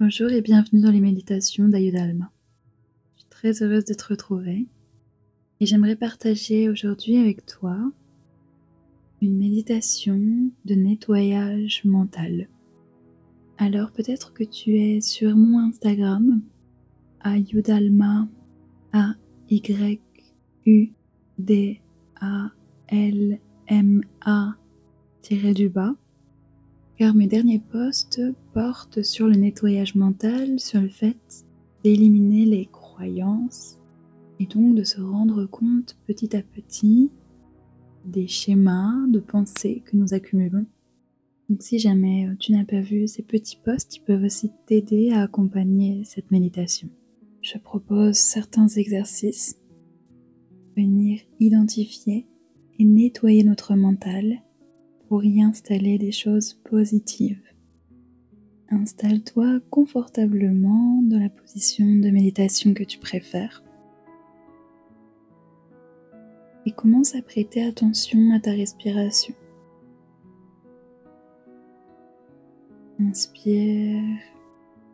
Bonjour et bienvenue dans les méditations d'Ayuda Alma. Je suis très heureuse de te retrouver et j'aimerais partager aujourd'hui avec toi une méditation de nettoyage mental. Alors peut-être que tu es sur mon Instagram Ayudalma A Y U D A L M A du bas car mes derniers posts portent sur le nettoyage mental, sur le fait d'éliminer les croyances et donc de se rendre compte petit à petit des schémas de pensée que nous accumulons. Donc si jamais euh, tu n'as pas vu ces petits posts, ils peuvent aussi t'aider à accompagner cette méditation. Je propose certains exercices, venir identifier et nettoyer notre mental pour y installer des choses positives. Installe-toi confortablement dans la position de méditation que tu préfères et commence à prêter attention à ta respiration. Inspire,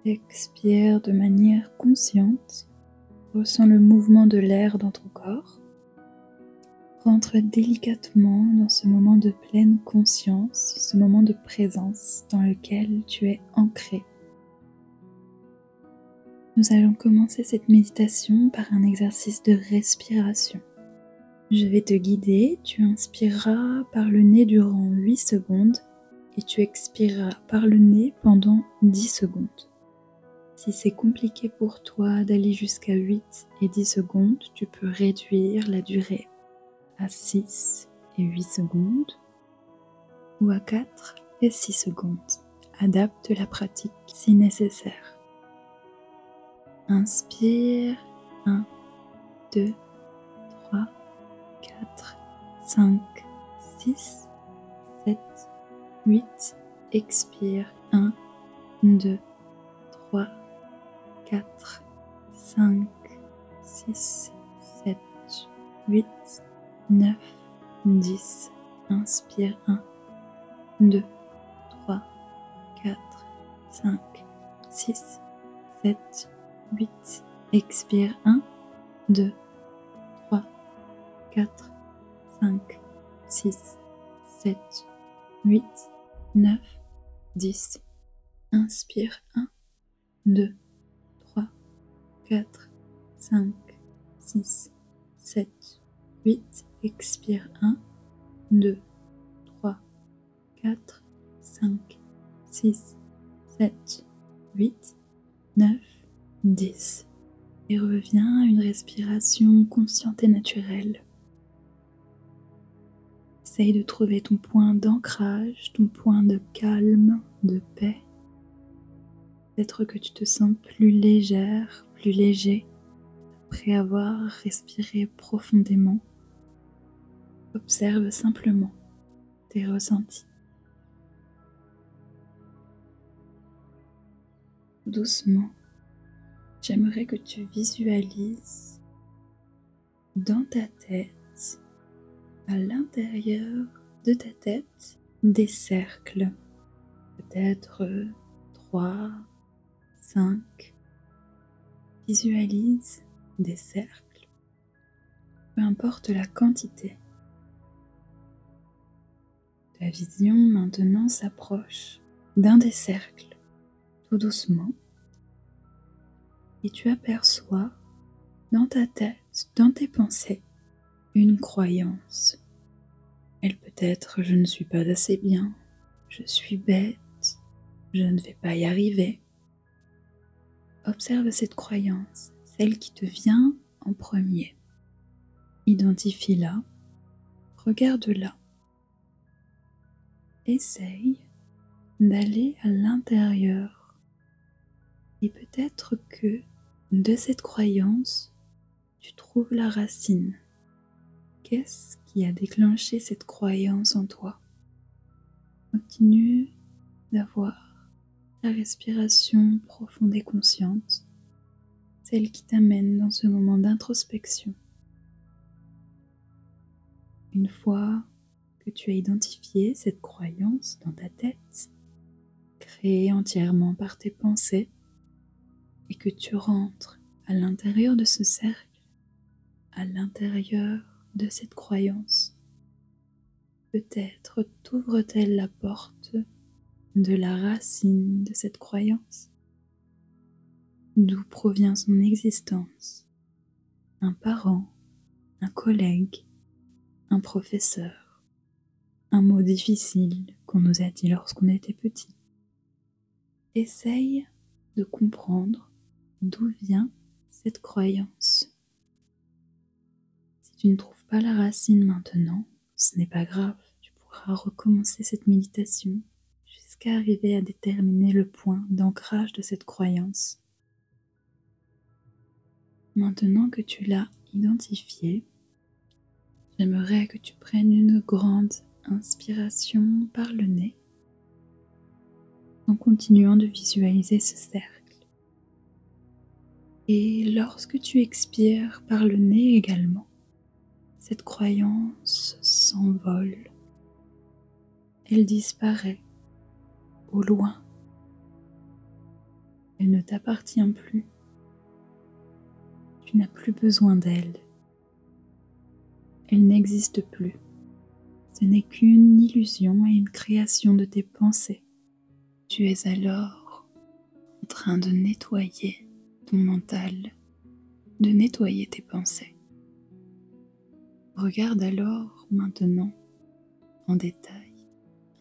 expire de manière consciente, ressens le mouvement de l'air dans ton corps Rentre délicatement dans ce moment de pleine conscience, ce moment de présence dans lequel tu es ancré. Nous allons commencer cette méditation par un exercice de respiration. Je vais te guider, tu inspireras par le nez durant 8 secondes et tu expireras par le nez pendant 10 secondes. Si c'est compliqué pour toi d'aller jusqu'à 8 et 10 secondes, tu peux réduire la durée à 6 et 8 secondes ou à 4 et 6 secondes. Adapte la pratique si nécessaire. Inspire 1, 2, 3, 4, 5, 6, 7, 8. Expire 1, 2, 3, 4, 5, 6, 7, 8, 9, 10. Inspire 1, 2, 3, 4, 5, 6, 7, 8. Expire 1, 2, 3, 4, 5, 6, 7, 8, 9, 10. Inspire 1, 2, 3, 4, 5, 6, 7, 8. Expire 1, 2, 3, 4, 5, 6, 7, 8, 9, 10. Et reviens à une respiration consciente et naturelle. Essaye de trouver ton point d'ancrage, ton point de calme, de paix. Peut-être que tu te sens plus légère, plus léger après avoir respiré profondément. Observe simplement tes ressentis. Doucement, j'aimerais que tu visualises dans ta tête, à l'intérieur de ta tête, des cercles. Peut-être 3, 5. Visualise des cercles. Peu importe la quantité. Vision maintenant s'approche d'un des cercles, tout doucement, et tu aperçois dans ta tête, dans tes pensées, une croyance. Elle peut être je ne suis pas assez bien, je suis bête, je ne vais pas y arriver. Observe cette croyance, celle qui te vient en premier. Identifie-la, regarde-la essaye d'aller à l'intérieur et peut-être que de cette croyance, tu trouves la racine. Qu'est-ce qui a déclenché cette croyance en toi? Continue d'avoir la respiration profonde et consciente, celle qui t'amène dans ce moment d'introspection. Une fois que tu as identifié cette croyance dans ta tête, créée entièrement par tes pensées, et que tu rentres à l'intérieur de ce cercle, à l'intérieur de cette croyance. Peut-être t'ouvre-t-elle la porte de la racine de cette croyance. D'où provient son existence? Un parent, un collègue, un professeur, un mot difficile qu'on nous a dit lorsqu'on était petit. Essaye de comprendre d'où vient cette croyance. Si tu ne trouves pas la racine maintenant, ce n'est pas grave, tu pourras recommencer cette méditation jusqu'à arriver à déterminer le point d'ancrage de cette croyance. Maintenant que tu l'as identifié, j'aimerais que tu prennes une grande inspiration par le nez en continuant de visualiser ce cercle. Et lorsque tu expires par le nez également, cette croyance s'envole. Elle disparaît au loin. Elle ne t'appartient plus. Tu n'as plus besoin d'elle. Elle n'existe plus. Ce n'est qu'une illusion et une création de tes pensées. Tu es alors en train de nettoyer ton mental, de nettoyer tes pensées. Regarde alors maintenant en détail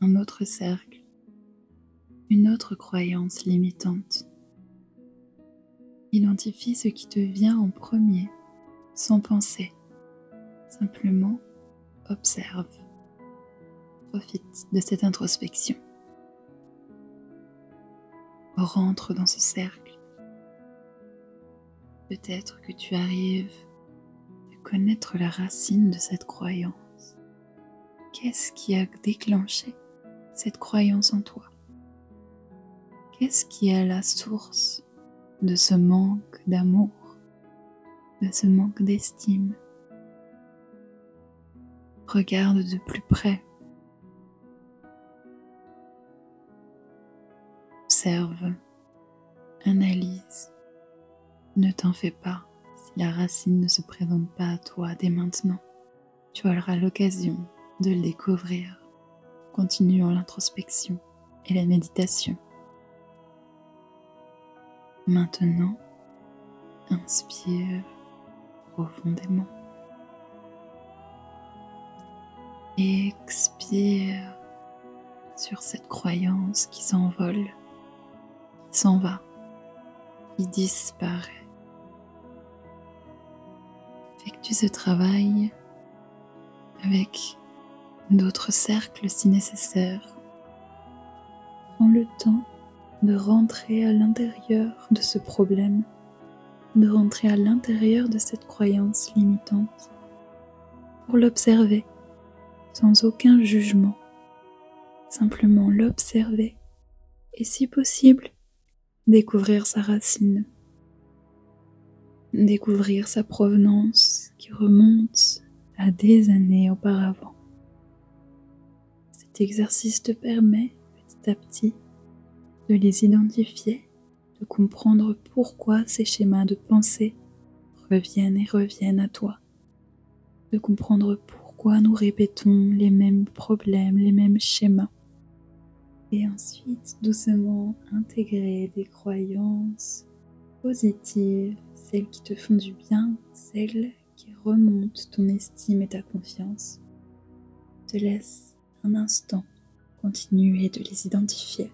un autre cercle, une autre croyance limitante. Identifie ce qui te vient en premier, sans penser. Simplement observe. Profite de cette introspection rentre dans ce cercle. Peut-être que tu arrives à connaître la racine de cette croyance. Qu'est-ce qui a déclenché cette croyance en toi? Qu'est-ce qui est la source de ce manque d'amour, de ce manque d'estime? Regarde de plus près observe, analyse. Ne t'en fais pas si la racine ne se présente pas à toi dès maintenant. Tu auras l'occasion de le découvrir. Continuons l'introspection et la méditation. Maintenant, inspire profondément. Expire sur cette croyance qui s'envole s'en va, il disparaît. Effectue ce travail avec d'autres cercles si nécessaire. Prends le temps de rentrer à l'intérieur de ce problème, de rentrer à l'intérieur de cette croyance limitante, pour l'observer sans aucun jugement, simplement l'observer et si possible découvrir sa racine, découvrir sa provenance qui remonte à des années auparavant. Cet exercice te permet petit à petit de les identifier, de comprendre pourquoi ces schémas de pensée reviennent et reviennent à toi, de comprendre pourquoi nous répétons les mêmes problèmes, les mêmes schémas et ensuite doucement intégrer des croyances positives, celles qui te font du bien, celles qui remontent ton estime et ta confiance. Te laisse un instant continuer de les identifier,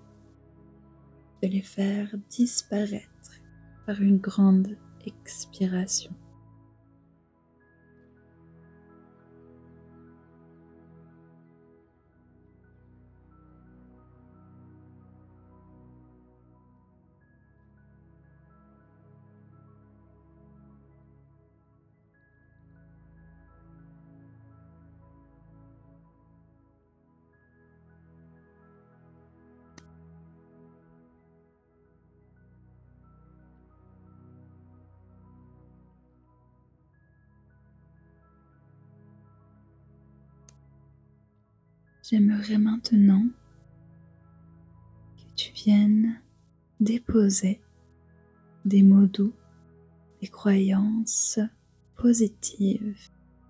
de les faire disparaître par une grande expiration. J'aimerais maintenant que tu viennes déposer des mots doux, des croyances positives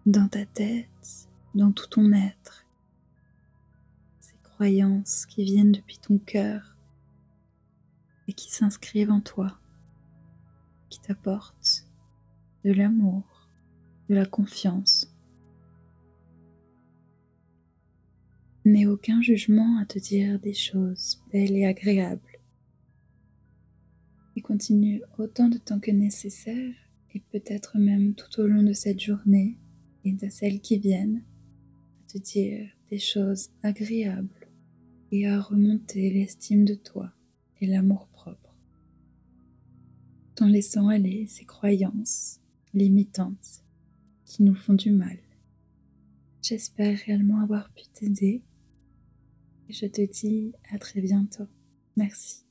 dans ta tête, dans tout ton être. Ces croyances qui viennent depuis ton cœur et qui s'inscrivent en toi, qui t'apportent de l'amour, de la confiance. N'aie aucun jugement à te dire des choses belles et agréables. Et continue autant de temps que nécessaire, et peut-être même tout au long de cette journée et de celles qui viennent, à te dire des choses agréables et à remonter l'estime de toi et l'amour propre, en laissant aller ces croyances limitantes qui nous font du mal. J'espère réellement avoir pu t'aider je te dis à très bientôt. Merci.